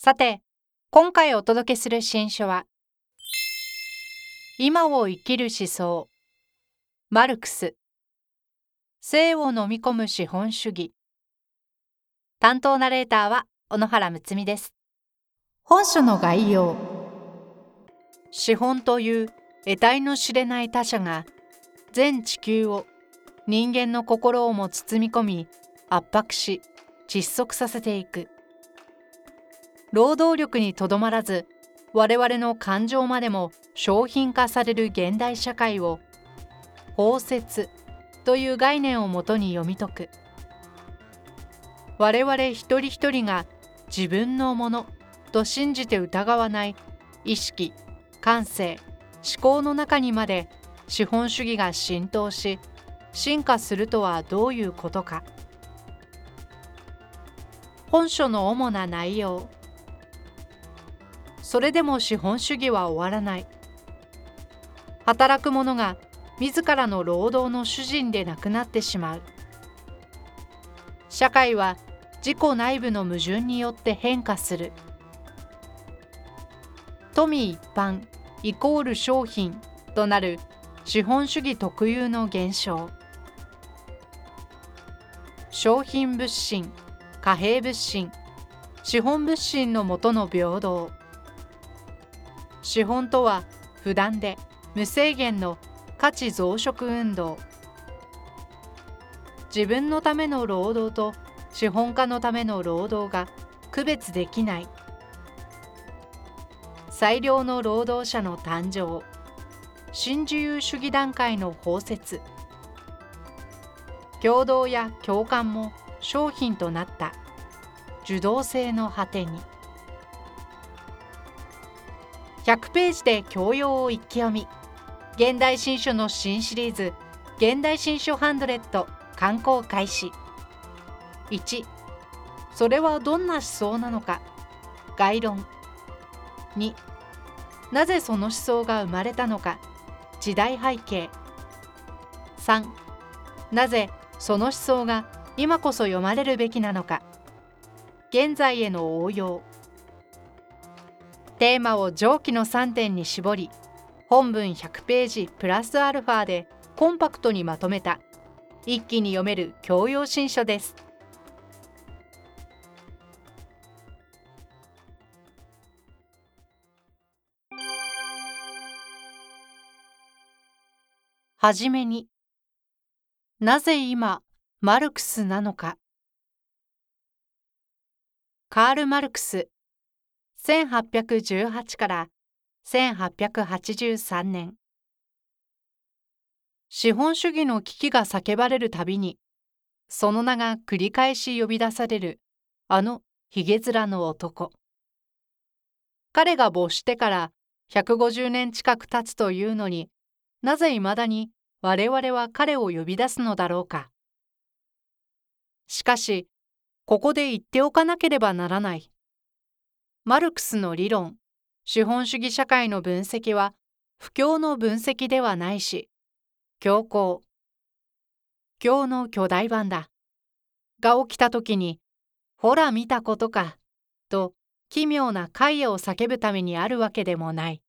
さて今回お届けする新書は今を生きる思想マルクス。性を飲み込む資本主義。担当ナレーターは小野原睦美です。本書の概要。資本という得体の知れない他者が全地球を人間の心をも包み込み圧迫し窒息させていく労働力にとどまらず我々の感情までも商品化される現代社会を包摂という概念をもとに読み解く。我々一人一人が自分のものと信じて疑わない意識感性思考の中にまで資本主義が浸透し進化するとはどういうことか。本書の主な内容それでも資本主義は終わらない。働く者が自らの労働の主人でなくなってしまう。社会は自己内部の矛盾によって変化する。富一般イコール商品となる資本主義特有の現象。商品物心貨幣物心資本物心のもとの平等。資本とは不断で無制限の価値増殖運動。自分のための労働と資本家のための労働が区別できない。最良の労働者の誕生。新自由主義段階の包摂。共同や共感も商品となった。受動性の果てに。100ページで教養を一気読み。現代新書の新シリーズ現代新書ハンドレット刊行開始。1それはどんな思想なのか。概論。2なぜその思想が生まれたのか。時代背景。3なぜその思想が今こそ読まれるべきなのか。現在への応用。テーマを上記の3点に絞り本文100ページプラスアルファでコンパクトにまとめた。一気に読める教養新書です。はじめになぜ今マルクスなのか。カール・マルクス1818から1883年。資本主義の危機が叫ばれるたびにその名が繰り返し呼び出されるあのひげ面の男。彼が没してから150年近く経つというのになぜいまだに我々は彼を呼び出すのだろうか。しかしここで言っておかなければならない。マルクスの理論。資本主義社会の分析は不況の分析ではないし強行今日の巨大版だ。が起きた時にほら見たことかと奇妙な怪異を叫ぶためにあるわけでもない。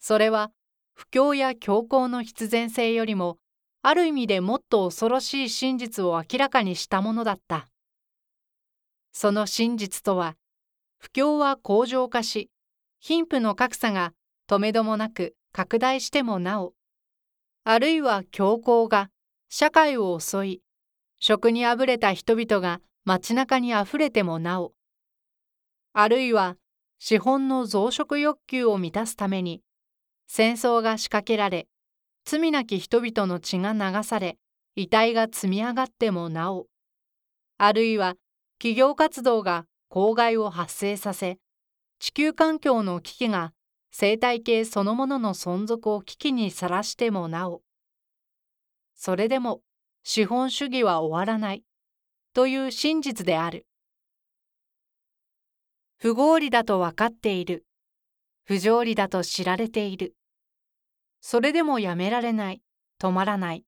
それは不況や強行の必然性よりもある意味でもっと恐ろしい真実を明らかにしたものだった。その真実とは不況は向上化し貧富の格差がとめどもなく拡大してもなおあるいは強行が社会を襲い食にあぶれた人々が街中にあふれてもなおあるいは資本の増殖欲求を満たすために戦争が仕掛けられ罪なき人々の血が流され遺体が積み上がってもなおあるいは企業活動が公害を発生させ、地球環境の危機が生態系そのものの存続を危機にさらしてもなお、それでも資本主義は終わらないという真実である。不合理だと分かっている。不条理だと知られている。それでもやめられない、止まらない。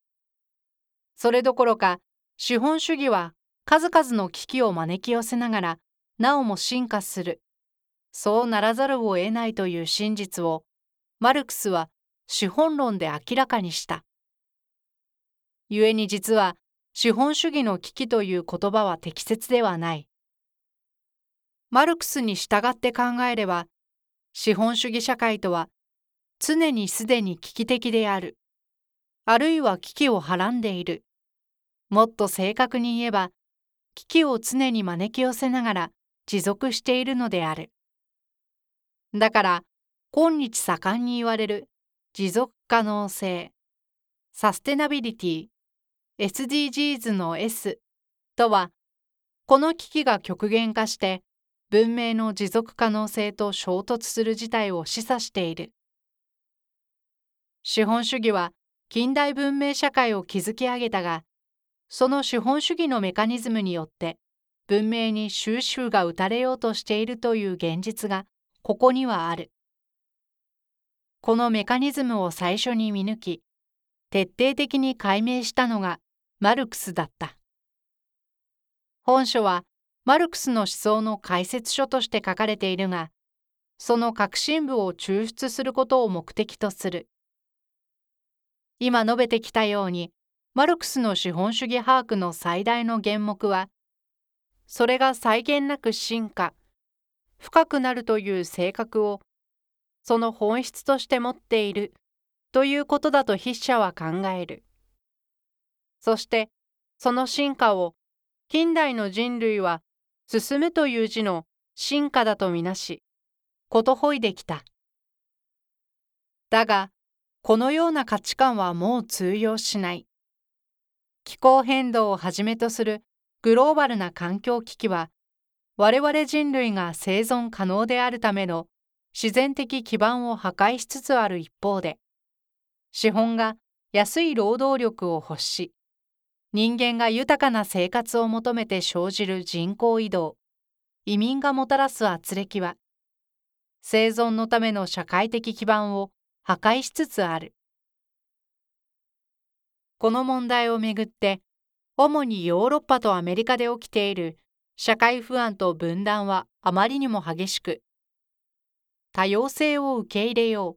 それどころか、資本主義は数々の危機を招き寄せながら、なおも進化する。そうならざるを得ないという真実を、マルクスは資本論で明らかにした。故に実は、資本主義の危機という言葉は適切ではない。マルクスに従って考えれば、資本主義社会とは常にすでに危機的である。あるいは危機をはらんでいる。もっと正確に言えば、危機を常に招き寄せながら持続しているのである。だから、今日盛んに言われる持続可能性、サステナビリティ、SDGs の S とは、この危機が極限化して文明の持続可能性と衝突する事態を示唆している。資本主義は近代文明社会を築き上げたが、その資本主義のメカニズムによって文明に終止符が打たれようとしているという現実がここにはある。このメカニズムを最初に見抜き、徹底的に解明したのがマルクスだった。本書はマルクスの思想の解説書として書かれているが、その核心部を抽出することを目的とする。今述べてきたように、マルクスの資本主義把握の最大の原目は、それが際限なく進化、深くなるという性格を、その本質として持っているということだと筆者は考える。そして、その進化を近代の人類は進むという字の進化だとみなし、ことほいできた。だが、このような価値観はもう通用しない。気候変動をはじめとするグローバルな環境危機は、我々人類が生存可能であるための自然的基盤を破壊しつつある一方で、資本が安い労働力を欲し、人間が豊かな生活を求めて生じる人口移動、移民がもたらす圧力は、生存のための社会的基盤を破壊しつつある。この問題をめぐって、主にヨーロッパとアメリカで起きている社会不安と分断はあまりにも激しく、多様性を受け入れよう、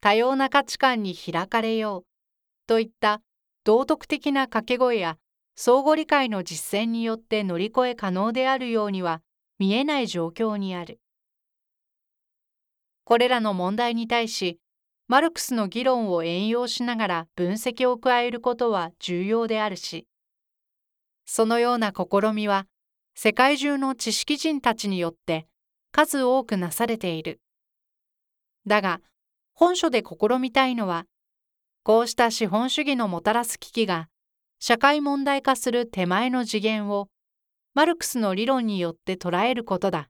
多様な価値観に開かれようといった道徳的な掛け声や相互理解の実践によって乗り越え可能であるようには見えない状況にある。これらの問題に対し、マルクスの議論を援用しながら分析を加えることは重要であるし、そのような試みは世界中の知識人たちによって数多くなされている。だが、本書で試みたいのは、こうした資本主義のもたらす危機が社会問題化する手前の次元をマルクスの理論によって捉えることだ。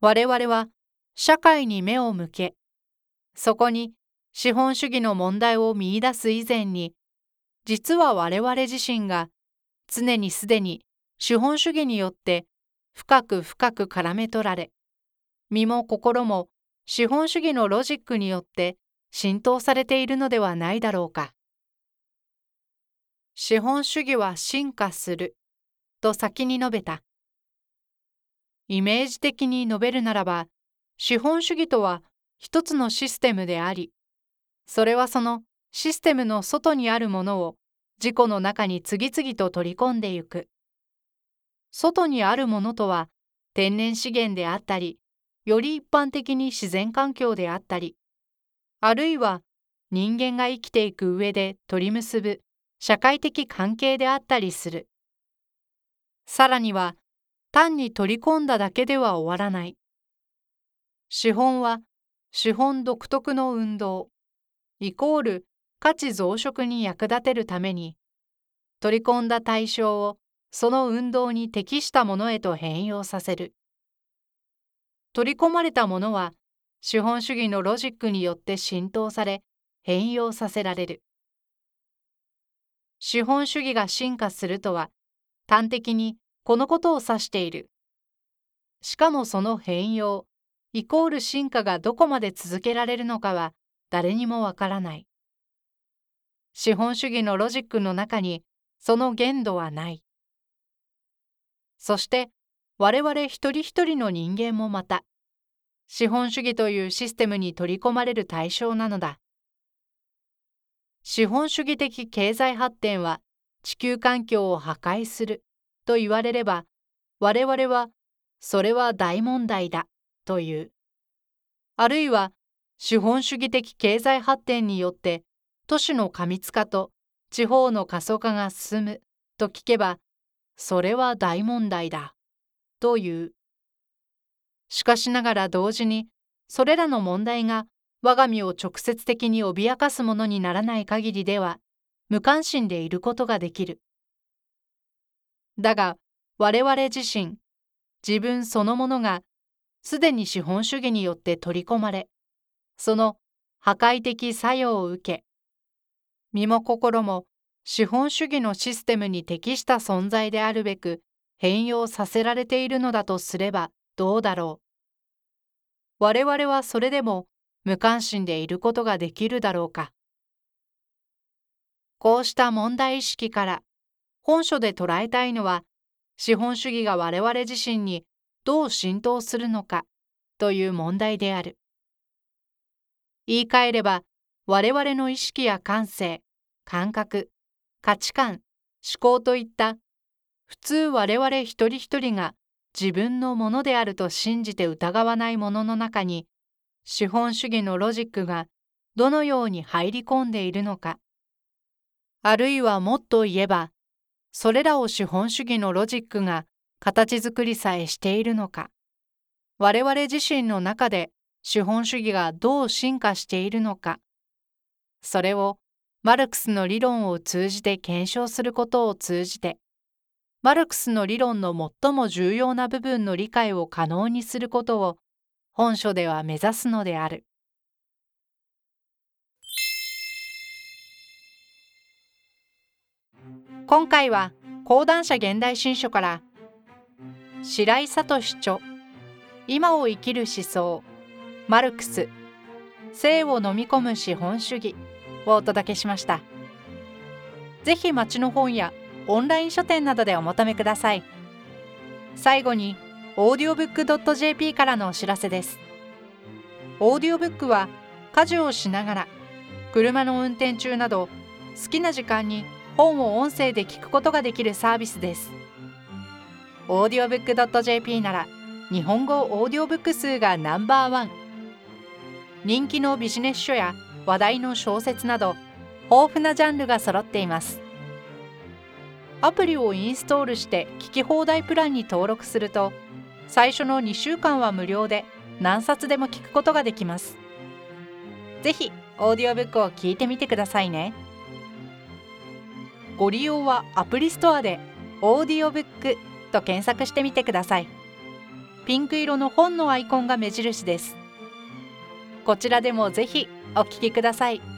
我々は社会に目を向け、そこに資本主義の問題を見出す以前に、実は我々自身が常にすでに資本主義によって深く深く絡め取られ、身も心も資本主義のロジックによって浸透されているのではないだろうか。資本主義は進化すると先に述べた。イメージ的に述べるならば、資本主義とは一つのシステムであり、それはそのシステムの外にあるものを自己の中に次々と取り込んでゆく。外にあるものとは天然資源であったり、より一般的に自然環境であったり、あるいは人間が生きていく上で取り結ぶ社会的関係であったりする。さらには単に取り込んだだけでは終わらない。資本は資本独特の運動、イコール価値増殖に役立てるために、取り込んだ対象をその運動に適したものへと変容させる。取り込まれたものは資本主義のロジックによって浸透され変容させられる。資本主義が進化するとは端的にこのことを指している。しかもその変容イコール進化がどこまで続けられるのかは誰にもわからない。資本主義のロジックの中にその限度はない。そして我々一人一人の人間もまた資本主義というシステムに取り込まれる対象なのだ。資本主義的経済発展は地球環境を破壊すると言われれば我々はそれは大問題だという。あるいは資本主義的経済発展によって都市の過密化と地方の過疎化が進むと聞けばそれは大問題だという。しかしながら同時にそれらの問題が我が身を直接的に脅かすものにならない限りでは無関心でいることができる。だが我々自身自分そのものがすでに資本主義によって取り込まれその破壊的作用を受け身も心も資本主義のシステムに適した存在であるべく変容させられているのだとすればどうだろう。我々はそれでも無関心でいることができるだろうか。こうした問題意識から本書で捉えたいのは資本主義が我々自身にどう浸透するのかという問題である。言い換えれば我々の意識や感性感覚価値観思考といった普通我々一人一人が自分のものであると信じて疑わないものの中に資本主義のロジックがどのように入り込んでいるのかあるいはもっと言えばそれらを資本主義のロジックが形作りさえしているのか我々自身の中で資本主義がどう進化しているのかそれをマルクスの理論を通じて検証することを通じてマルクスの理論の最も重要な部分の理解を可能にすることを本書では目指すのである。今回は講談社現代新書から白井聡著今を生きる思想マルクス性を飲み込む資本主義をお届けしました。ぜひ町の本やオンライン書店などでお求めください。最後に、audiobook.jp からのお知らせです。オーディオブックは家事をしながら、車の運転中など、好きな時間に本を音声で聞くことができるサービスです。audiobook.jp なら、日本語オーディオブック数がナンバーワン。人気のビジネス書や話題の小説など豊富なジャンルが揃っています。アプリをインストールして聞き放題プランに登録すると最初の2週間は無料で何冊でも聞くことができます。ぜひオーディオブックを聞いてみてくださいね。ご利用はアプリストアでオーディオブックと検索してみてください。ピンク色の本のアイコンが目印です。こちらでもぜひお聴きください。